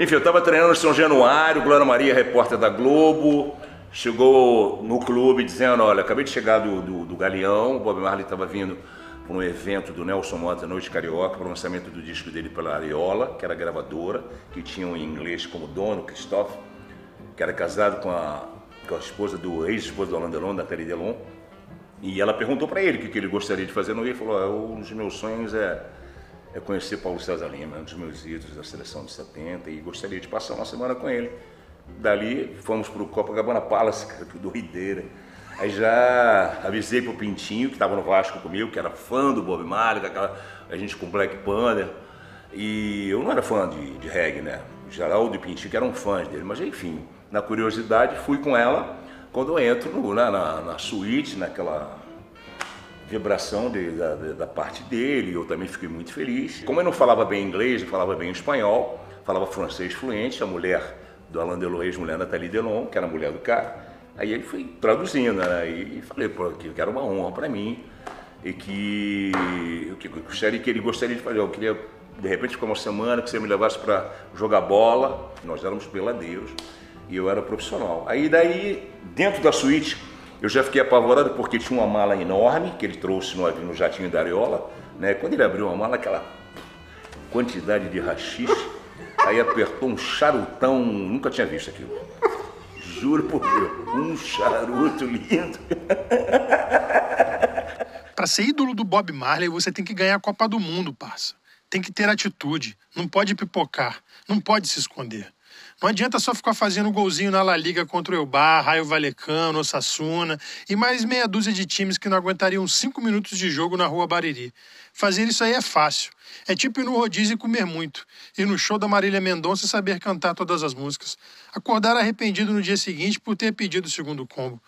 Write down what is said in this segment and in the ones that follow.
Enfim, eu estava treinando em São Januário, Glória Maria, repórter da Globo, chegou no clube dizendo, olha, acabei de chegar do, do, do Galeão, o Bob Marley estava vindo para um evento do Nelson Mota Noite Carioca, para o lançamento do disco dele pela Ariola, que era gravadora, que tinha um inglês como dono, Christophe, que era casado com a, com a esposa do ex-esposa do Alain Delon, Nathalie Delon, e ela perguntou para ele o que, que ele gostaria de fazer no Rio, ele falou, um dos meus sonhos é é conhecer Paulo César Lima, um dos meus ídolos da seleção de 70, e gostaria de passar uma semana com ele. Dali fomos para o Copacabana Palace, cara, que doideira. Aí já avisei pro Pintinho, que estava no Vasco comigo, que era fã do Bob Marley, aquela, a gente com Black Panther. E eu não era fã de, de reggae, né? Geraldo e Pintinho que eram fãs dele, mas enfim, na curiosidade fui com ela quando eu entro no, na, na suíte, naquela vibração de, da, da, parte dele, eu também fiquei muito feliz. Como eu não falava bem inglês, não falava bem espanhol, falava francês fluente, a mulher do Alain Delon, ex-mulher Nathalie Delon, que era a mulher do cara, aí ele foi traduzindo, né? E falei, pô, que era uma honra para mim e que eu gostaria que ele gostaria de fazer, eu queria de repente ficar uma semana que você me levasse para jogar bola, nós éramos peladeiros e eu era profissional. Aí daí, dentro da suíte, eu já fiquei apavorado porque tinha uma mala enorme que ele trouxe no, no jatinho da Areola. Né? Quando ele abriu a mala, aquela quantidade de rachixe, aí apertou um charutão, nunca tinha visto aquilo. Juro por Deus, um charuto lindo. Para ser ídolo do Bob Marley, você tem que ganhar a Copa do Mundo, parça. Tem que ter atitude, não pode pipocar, não pode se esconder. Não adianta só ficar fazendo golzinho na La Liga contra o Elbar, Raio Valecano, Osasuna e mais meia dúzia de times que não aguentariam cinco minutos de jogo na rua Bariri. Fazer isso aí é fácil. É tipo ir no rodízio e comer muito. Ir no show da Marília Mendonça e saber cantar todas as músicas. Acordar arrependido no dia seguinte por ter pedido o segundo combo.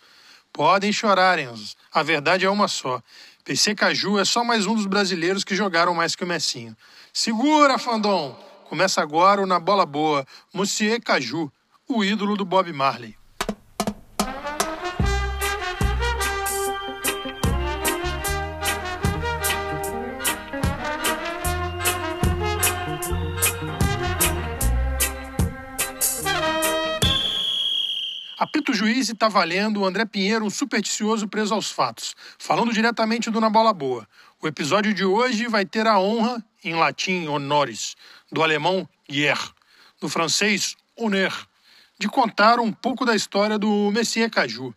Podem chorar, Enzo. A verdade é uma só. PC Caju é só mais um dos brasileiros que jogaram mais que o Messinho. Segura, Fandom! Começa agora o Na Bola Boa, Monsieur Caju, o ídolo do Bob Marley. Apito Juiz e tá valendo o André Pinheiro, um supersticioso preso aos fatos, falando diretamente do Na Bola Boa. O episódio de hoje vai ter a honra, em latim honoris, do alemão hier, do francês honneur, de contar um pouco da história do Messias Caju.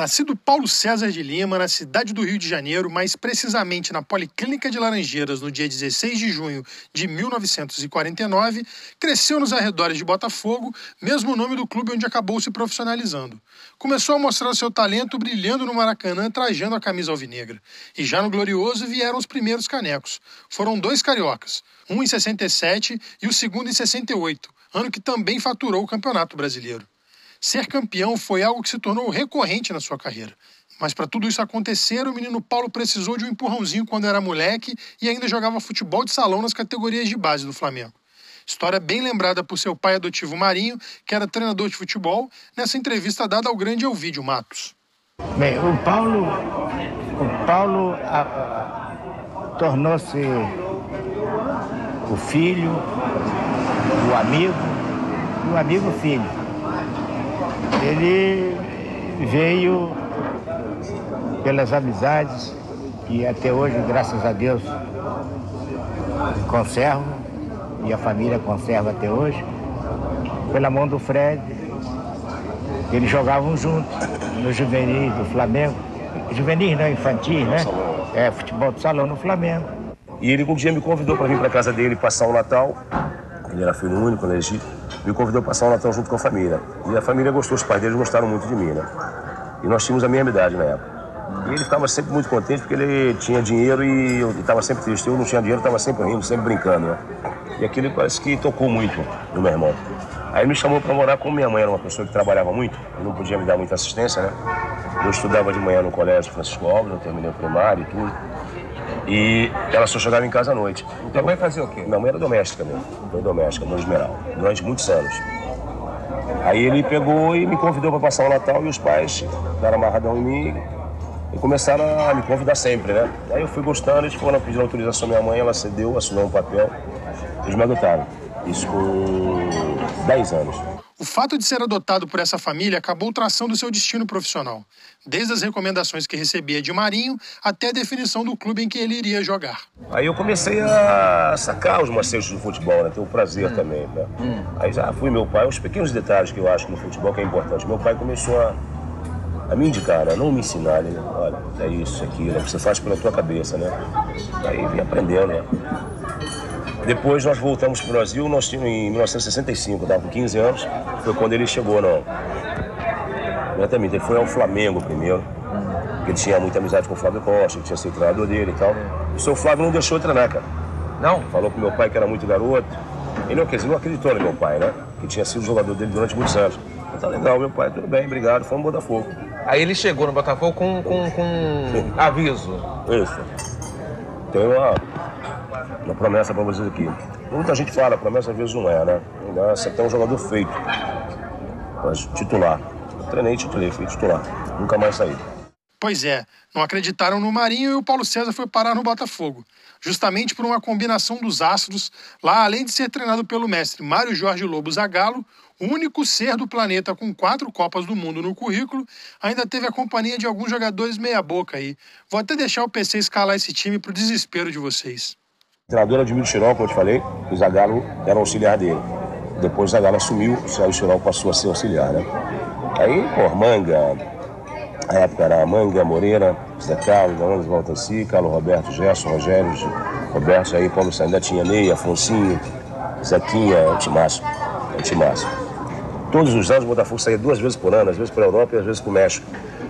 Nascido Paulo César de Lima, na cidade do Rio de Janeiro, mais precisamente na Policlínica de Laranjeiras, no dia 16 de junho de 1949, cresceu nos arredores de Botafogo, mesmo nome do clube onde acabou se profissionalizando. Começou a mostrar seu talento brilhando no Maracanã, trajando a camisa alvinegra. E já no Glorioso vieram os primeiros canecos. Foram dois cariocas, um em 67 e o segundo em 68, ano que também faturou o Campeonato Brasileiro. Ser campeão foi algo que se tornou recorrente na sua carreira. Mas para tudo isso acontecer, o menino Paulo precisou de um empurrãozinho quando era moleque e ainda jogava futebol de salão nas categorias de base do Flamengo. História bem lembrada por seu pai adotivo Marinho, que era treinador de futebol, nessa entrevista dada ao grande Elvídio Matos. Bem, o Paulo, o Paulo tornou-se o filho, o amigo, o amigo filho ele veio pelas amizades que até hoje, graças a Deus, conservo e a família conserva até hoje, pela mão do Fred. Eles jogavam juntos no juvenis do Flamengo. Juvenis não, infantil, né? É, futebol de salão no Flamengo. E ele um dia me convidou para vir para casa dele passar o Natal. Ele era filho único, legítimo me convidou para passar o Natal junto com a família. E a família gostou, os pais deles gostaram muito de mim, né? E nós tínhamos a mesma idade na época. E ele estava sempre muito contente porque ele tinha dinheiro e eu estava sempre triste. Eu não tinha dinheiro, estava sempre rindo, sempre brincando, né? E aquilo parece que tocou muito no meu irmão. Aí me chamou para morar, como minha mãe era uma pessoa que trabalhava muito, e não podia me dar muita assistência, né? Eu estudava de manhã no colégio Francisco Alves, eu terminei o primário e tudo. E ela só chegava em casa à noite. Então, Tua mãe fazia o quê? Minha mãe era doméstica mesmo. Foi doméstica, no Esmeral, durante muitos anos. Aí ele pegou e me convidou para passar o Natal e os pais deram amarradão em mim e começaram a me convidar sempre, né? Aí eu fui gostando, eles foram pedir autorização à minha mãe, ela cedeu, assinou um papel, eles me adotaram. Isso com 10 anos. O fato de ser adotado por essa família acabou traçando seu destino profissional, desde as recomendações que recebia de Marinho até a definição do clube em que ele iria jogar. Aí eu comecei a sacar os macetes do futebol, né? Ter o prazer hum. também, né? Hum. Aí já fui meu pai, os pequenos detalhes que eu acho no futebol que é importante. Meu pai começou a, a me indicar, né? não me ensinar, né? Olha, é isso, é aquilo, você faz pela tua cabeça, né? Aí vim aprendendo, né? Depois nós voltamos para o Brasil, nós tínhamos em 1965, estava com 15 anos, foi quando ele chegou, não. Exatamente, ele foi ao Flamengo primeiro, porque ele tinha muita amizade com o Flávio Costa, ele tinha sido treinador dele e tal. O seu Flávio não deixou treinar, cara. Não? Falou com meu pai que era muito garoto. Ele não, quer dizer, não acreditou no meu pai, né? Que tinha sido jogador dele durante muitos anos. Tá legal, meu pai, tudo bem, obrigado, fomos no Botafogo. Aí ele chegou no Botafogo com, com, com aviso. Isso. Tem uma, uma promessa para vocês aqui. Muita gente fala, promessa às vezes não é, né? Você tem um jogador feito, mas titular. Eu treinei, titulei, fui titular. Nunca mais saí. Pois é, não acreditaram no Marinho e o Paulo César foi parar no Botafogo. Justamente por uma combinação dos astros, lá além de ser treinado pelo mestre Mário Jorge Lobo Zagallo, o único ser do planeta com quatro Copas do Mundo no currículo, ainda teve a companhia de alguns jogadores meia-boca aí. Vou até deixar o PC escalar esse time pro desespero de vocês. Treinador Admiro Chirol, como eu te falei, o Zagallo era auxiliar dele. Depois o Zagallo assumiu, o Chirol passou a ser auxiliar, né? Aí, pô, Manga, a época era Manga, Moreira, Zé Carlos, Leandro Valtanci, Carlos Roberto, Gerson, Rogério, Roberto, aí Paulo ainda tinha Ney, Afonsinho, Zequinha, Antimácio, Antimácio. Todos os anos o Botafogo saía duas vezes por ano, às vezes para a Europa e às vezes para o México.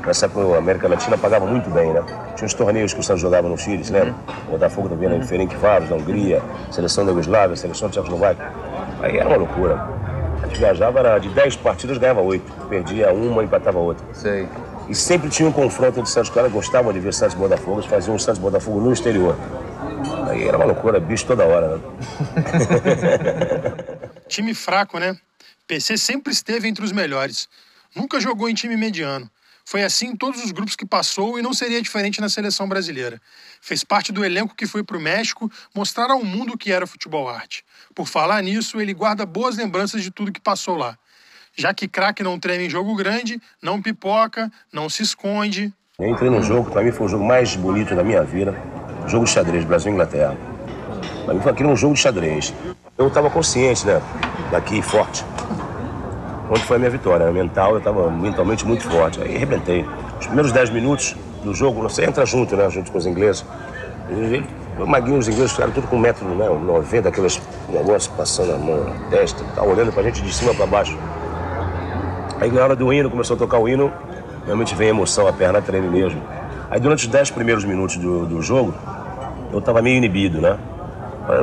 Nessa época a América Latina pagava muito bem, né? Tinha uns torneios que o Santos jogava no Chile, você lembra? O Botafogo também na Ferenc Varos, da Hungria, seleção da Yugoslávia, seleção da Tchecoslováquia. Aí era uma loucura. A gente viajava, era de 10 partidas, ganhava 8. Perdia uma, empatava outra. Sei. E sempre tinha um confronto entre Santos. Os caras gostavam de ver Santos e Botafogo, eles faziam um Santos e Botafogo no exterior. Aí era uma loucura, bicho toda hora, né? time fraco, né? PC sempre esteve entre os melhores. Nunca jogou em time mediano. Foi assim em todos os grupos que passou e não seria diferente na seleção brasileira. Fez parte do elenco que foi para o México mostrar ao mundo o que era futebol arte. Por falar nisso, ele guarda boas lembranças de tudo que passou lá já que craque não treme em jogo grande, não pipoca, não se esconde. Eu entrei no jogo, para mim foi o jogo mais bonito da minha vida, jogo de xadrez, Brasil-Inglaterra. Para mim foi aquele um jogo de xadrez. Eu estava consciente, né, daqui, forte. Onde foi a minha vitória, mental, eu estava mentalmente muito forte. Aí arrebentei. Os primeiros 10 minutos do jogo, você entra junto, né, junto com os ingleses. O Maguinho, os ingleses ficaram tudo com 1,90m, né, aqueles negócios passando a mão na testa, tá olhando pra gente de cima para baixo. Aí na hora do hino, começou a tocar o hino, realmente vem emoção, a perna treme mesmo. Aí durante os 10 primeiros minutos do, do jogo, eu tava meio inibido, né?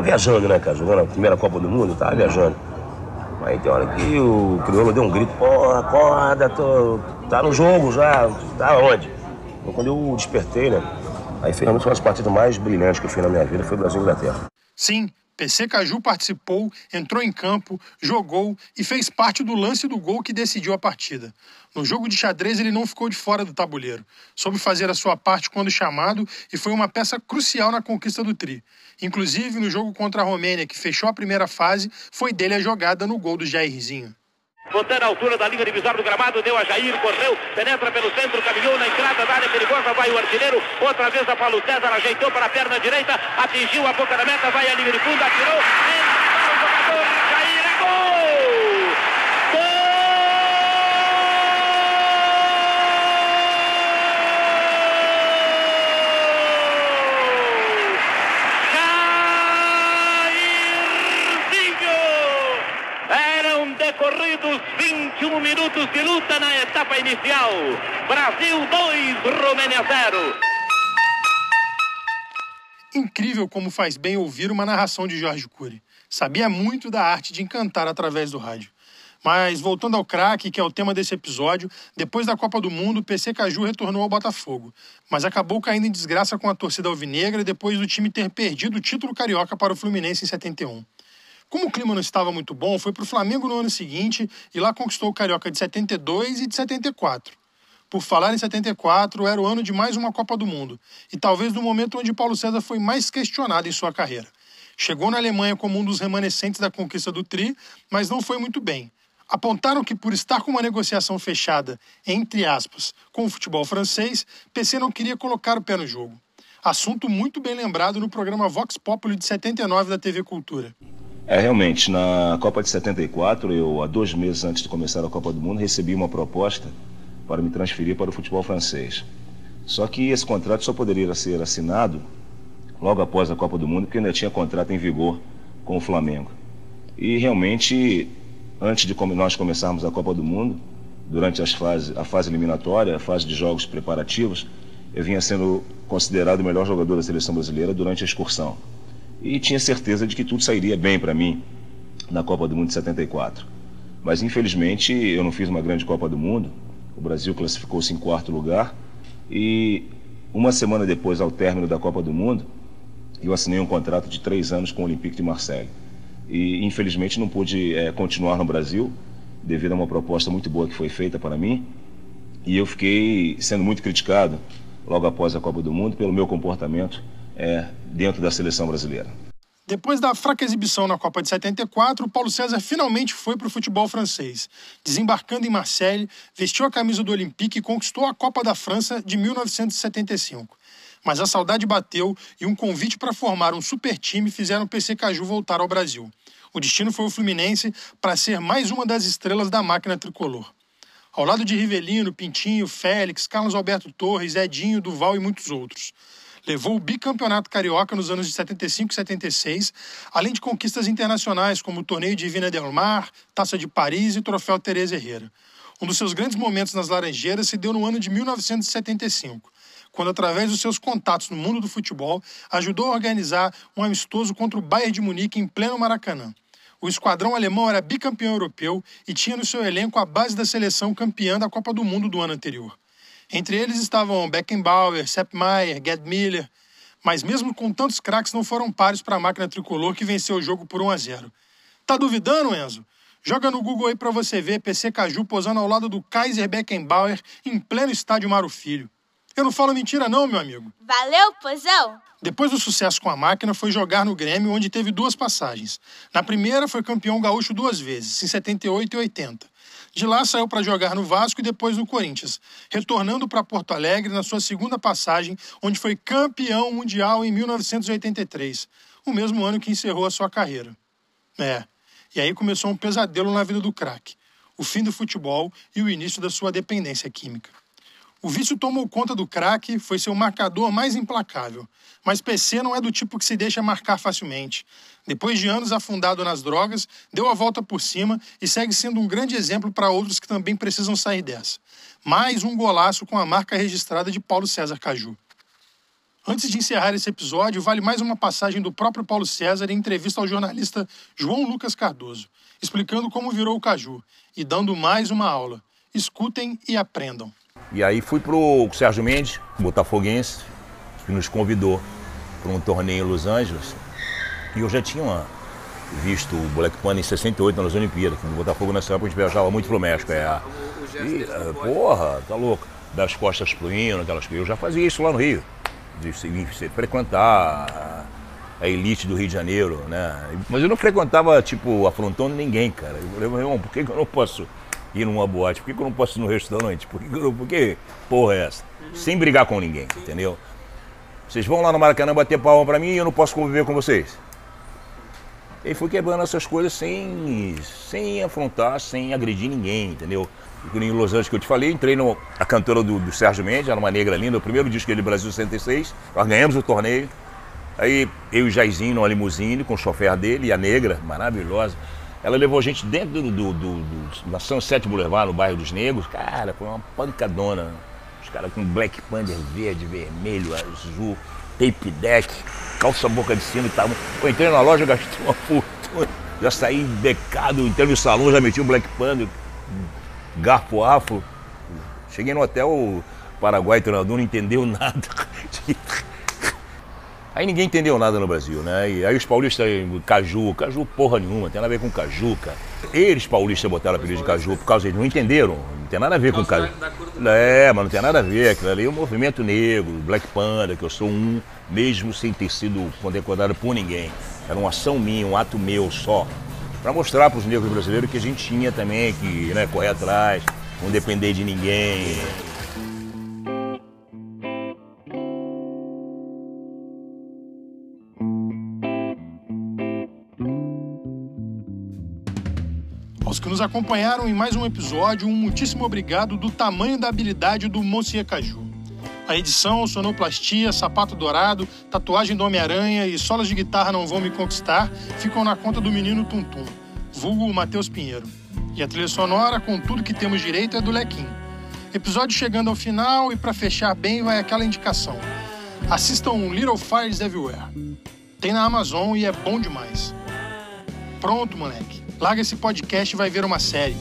Viajando, né, cara? Jogando a primeira Copa do Mundo, tava viajando. Aí tem hora que o crioulo deu um grito, porra, acorda, tô... tá no jogo já, tá onde? Então, quando eu despertei, né? Aí finalmente uma das partidas mais brilhantes que eu fiz na minha vida foi Brasil e Inglaterra. Sim, PC Caju participou, entrou em campo, jogou e fez parte do lance do gol que decidiu a partida. No jogo de xadrez, ele não ficou de fora do tabuleiro. Soube fazer a sua parte quando chamado e foi uma peça crucial na conquista do Tri. Inclusive, no jogo contra a Romênia, que fechou a primeira fase, foi dele a jogada no gol do Jairzinho. Botando a altura da linha divisória do gramado, deu a Jair, correu, penetra pelo centro, caminhou na entrada da área perigosa, vai o artilheiro, outra vez a Paulo César, ajeitou para a perna direita, atingiu a boca da meta, vai a linha de fundo, atirou, entra para o jogador, Jair, é gol! decorridos 21 minutos de luta na etapa inicial. Brasil 2, Romênia 0. Incrível como faz bem ouvir uma narração de Jorge Cury. Sabia muito da arte de encantar através do rádio. Mas voltando ao craque, que é o tema desse episódio, depois da Copa do Mundo, o PC Caju retornou ao Botafogo, mas acabou caindo em desgraça com a torcida alvinegra depois do time ter perdido o título carioca para o Fluminense em 71. Como o clima não estava muito bom, foi para o Flamengo no ano seguinte e lá conquistou o Carioca de 72 e de 74. Por falar em 74, era o ano de mais uma Copa do Mundo e talvez no momento onde Paulo César foi mais questionado em sua carreira. Chegou na Alemanha como um dos remanescentes da conquista do Tri, mas não foi muito bem. Apontaram que, por estar com uma negociação fechada, entre aspas, com o futebol francês, PC não queria colocar o pé no jogo. Assunto muito bem lembrado no programa Vox Populi de 79 da TV Cultura. É, realmente, na Copa de 74, eu, há dois meses antes de começar a Copa do Mundo, recebi uma proposta para me transferir para o futebol francês. Só que esse contrato só poderia ser assinado logo após a Copa do Mundo, porque ainda tinha contrato em vigor com o Flamengo. E realmente, antes de nós começarmos a Copa do Mundo, durante as fases, a fase eliminatória, a fase de jogos preparativos, eu vinha sendo considerado o melhor jogador da seleção brasileira durante a excursão. E tinha certeza de que tudo sairia bem para mim na Copa do Mundo de 74. Mas infelizmente eu não fiz uma grande Copa do Mundo. O Brasil classificou-se em quarto lugar e uma semana depois, ao término da Copa do Mundo, eu assinei um contrato de três anos com o Olympique de Marseille. E infelizmente não pude é, continuar no Brasil devido a uma proposta muito boa que foi feita para mim. E eu fiquei sendo muito criticado logo após a Copa do Mundo pelo meu comportamento é, dentro da seleção brasileira. Depois da fraca exibição na Copa de 74, o Paulo César finalmente foi para o futebol francês. Desembarcando em Marseille, vestiu a camisa do Olympique e conquistou a Copa da França de 1975. Mas a saudade bateu e um convite para formar um super time fizeram o PC Caju voltar ao Brasil. O destino foi o Fluminense para ser mais uma das estrelas da máquina tricolor ao lado de Rivelino, Pintinho, Félix, Carlos Alberto Torres, Edinho, Duval e muitos outros. Levou o bicampeonato carioca nos anos de 75 e 76, além de conquistas internacionais como o Torneio de Vina Del Mar, Taça de Paris e Troféu Teresa Herrera. Um dos seus grandes momentos nas Laranjeiras se deu no ano de 1975, quando, através dos seus contatos no mundo do futebol, ajudou a organizar um amistoso contra o Bayern de Munique em pleno Maracanã. O esquadrão alemão era bicampeão europeu e tinha no seu elenco a base da seleção campeã da Copa do Mundo do ano anterior. Entre eles estavam Beckenbauer, Sepp Maier, Gerd Miller, mas mesmo com tantos craques não foram pares para a máquina tricolor que venceu o jogo por 1 a 0. Tá duvidando, Enzo? Joga no Google aí para você ver PC Caju posando ao lado do Kaiser Beckenbauer em pleno estádio Mário Filho. Eu não falo mentira não, meu amigo. Valeu, pozão! Depois do sucesso com a máquina, foi jogar no Grêmio, onde teve duas passagens. Na primeira, foi campeão gaúcho duas vezes, em 78 e 80. De lá, saiu para jogar no Vasco e depois no Corinthians, retornando para Porto Alegre na sua segunda passagem, onde foi campeão mundial em 1983, o mesmo ano que encerrou a sua carreira. É, e aí começou um pesadelo na vida do craque: o fim do futebol e o início da sua dependência química. O vício tomou conta do craque, foi seu marcador mais implacável. Mas PC não é do tipo que se deixa marcar facilmente. Depois de anos afundado nas drogas, deu a volta por cima e segue sendo um grande exemplo para outros que também precisam sair dessa. Mais um golaço com a marca registrada de Paulo César Caju. Antes de encerrar esse episódio, vale mais uma passagem do próprio Paulo César em entrevista ao jornalista João Lucas Cardoso, explicando como virou o Caju e dando mais uma aula. Escutem e aprendam. E aí fui pro Sérgio Mendes, botafoguense, que nos convidou para um torneio em Los Angeles. E eu já tinha visto o Black Panther em 68 nas Olimpíadas, no Botafogo nessa época a gente viajava muito pro México. É. E, é, porra, tá louco. Das costas pro hino, aquelas coisas. Eu já fazia isso lá no Rio. De, de frequentar a elite do Rio de Janeiro, né? Mas eu não frequentava, tipo, afrontando ninguém, cara. Eu falei, meu irmão, por que eu não posso ir numa boate? Por que, que eu não posso ir no restaurante? Por que, que, eu, por que porra é essa? Sem brigar com ninguém, entendeu? Vocês vão lá no Maracanã bater palma pra mim e eu não posso conviver com vocês. E fui quebrando essas coisas sem, sem afrontar, sem agredir ninguém, entendeu? Em Los Angeles que eu te falei, entrei no, a cantora do, do Sérgio Mendes, era uma negra linda, o primeiro disco dele Brasil 66, nós ganhamos o torneio. Aí eu e Jairzinho numa limusine com o chofer dele e a negra, maravilhosa. Ela levou a gente dentro do, do, do, do da Sunset Boulevard, no bairro dos Negros. Cara, foi uma pancadona. Os caras com Black Panther verde, vermelho, azul, tape deck, calça boca de sino e tal. Eu entrei na loja, gastei uma fortuna. Já saí becado, entrei no salão, já meti um Black Panther, garfo afro. Cheguei no hotel, o Paraguai, treinador, não entendeu nada. Aí ninguém entendeu nada no Brasil, né? E aí os paulistas, caju, caju porra nenhuma, tem nada a ver com caju, cara. Eles paulistas botaram o apelido de caju por causa eles não entenderam, não tem nada a ver com caju. É, mas não tem nada a ver, aquilo ali é o movimento negro, Black Panda, que eu sou um, mesmo sem ter sido condecorado por ninguém. Era uma ação minha, um ato meu só. Para mostrar para os negros brasileiros que a gente tinha também que né, correr atrás, não depender de ninguém. Aos que nos acompanharam em mais um episódio, um muitíssimo obrigado do tamanho da habilidade do Monsieur Caju. A edição, sonoplastia, sapato dourado, tatuagem do Homem-Aranha e solas de guitarra não vão me conquistar ficam na conta do menino Tuntum, vulgo Matheus Pinheiro. E a trilha sonora, com tudo que temos direito, é do Lequim. Episódio chegando ao final e para fechar bem vai aquela indicação. Assistam Little Fires Everywhere. Tem na Amazon e é bom demais. Pronto, moleque. Larga esse podcast e vai ver uma série.